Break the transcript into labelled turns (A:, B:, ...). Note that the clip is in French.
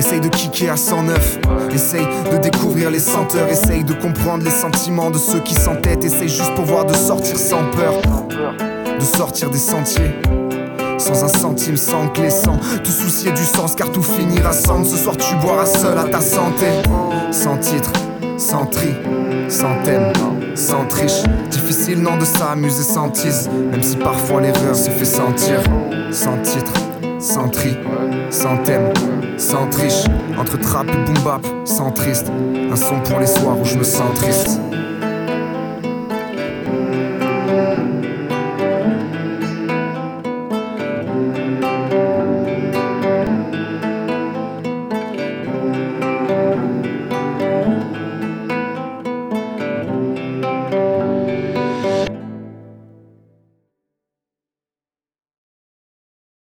A: Essaye de kicker à 109. Essaye de découvrir les senteurs. Essaye de comprendre les sentiments de ceux qui s'entêtent. Essaye juste pour voir de sortir sans peur. De sortir des sentiers. Sans un centime, sans clé, sans te soucier du sens, car tout finira sans. Ce soir, tu boiras seul à ta santé. Sans titre, sans tri, sans thème, sans triche. Difficile, non, de s'amuser sans tise. Même si parfois l'erreur se fait sentir. Sans titre, sans tri, sans thème, sans triche. Entre trap et boom bap, sans triste. Un son pour les soirs où je me sens triste.